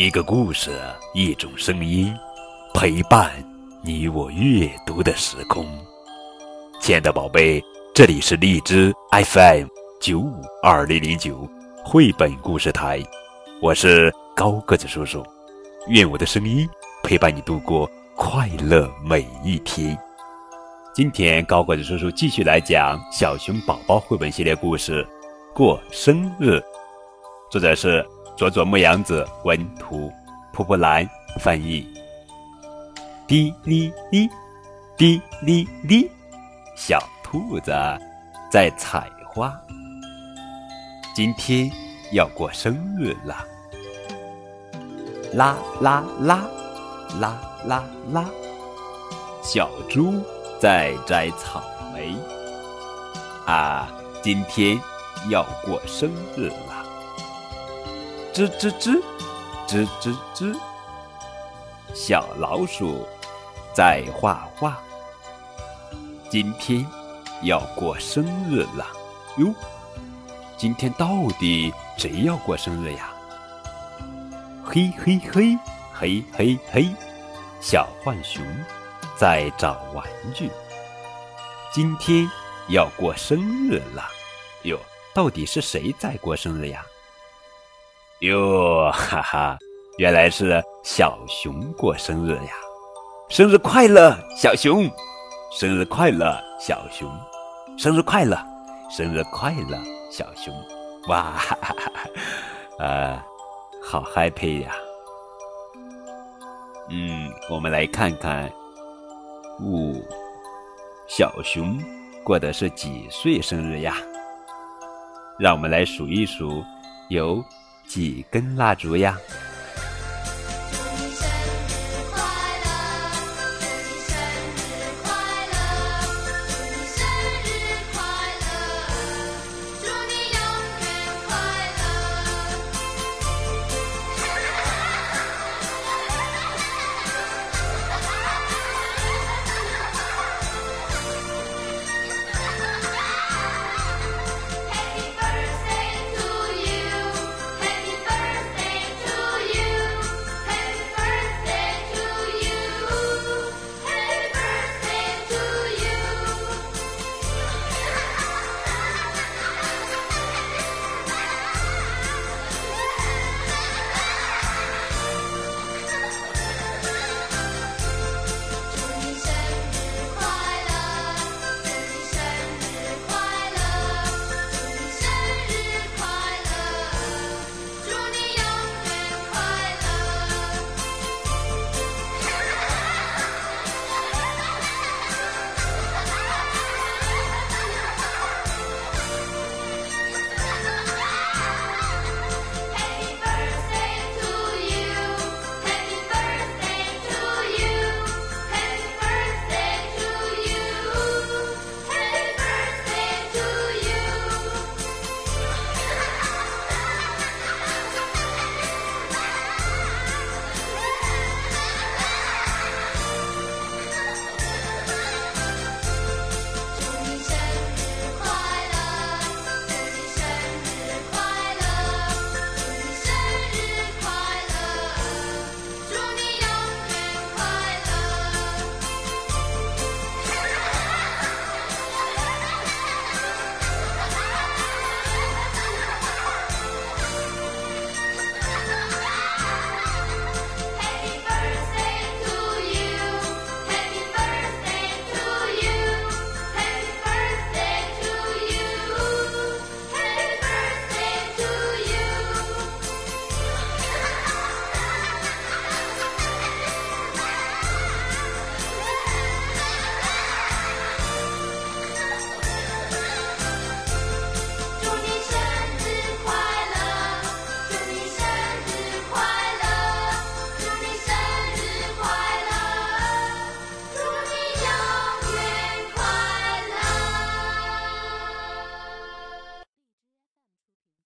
一个故事，一种声音，陪伴你我阅读的时空。亲爱的宝贝，这里是荔枝 FM 九五二零零九绘本故事台，我是高个子叔叔。愿我的声音陪伴你度过快乐每一天。今天高个子叔叔继续来讲小熊宝宝绘本系列故事《过生日》，作者是。佐佐木阳子文图，蒲蒲兰翻译。滴哩哩，滴哩哩，小兔子在采花。今天要过生日了。啦啦啦，啦啦啦，小猪在摘草莓。啊，今天要过生日了。吱吱吱，吱吱吱。小老鼠在画画。今天要过生日了哟！今天到底谁要过生日呀？嘿嘿嘿，嘿嘿嘿！小浣熊在找玩具。今天要过生日了哟！到底是谁在过生日呀？哟，哈哈，原来是小熊过生日呀！生日快乐，小熊！生日快乐，小熊！生日快乐，生日快乐，小熊！哇，哈哈哈，啊，好 happy 呀！嗯，我们来看看，哦，小熊过的是几岁生日呀？让我们来数一数，有。几根蜡烛呀？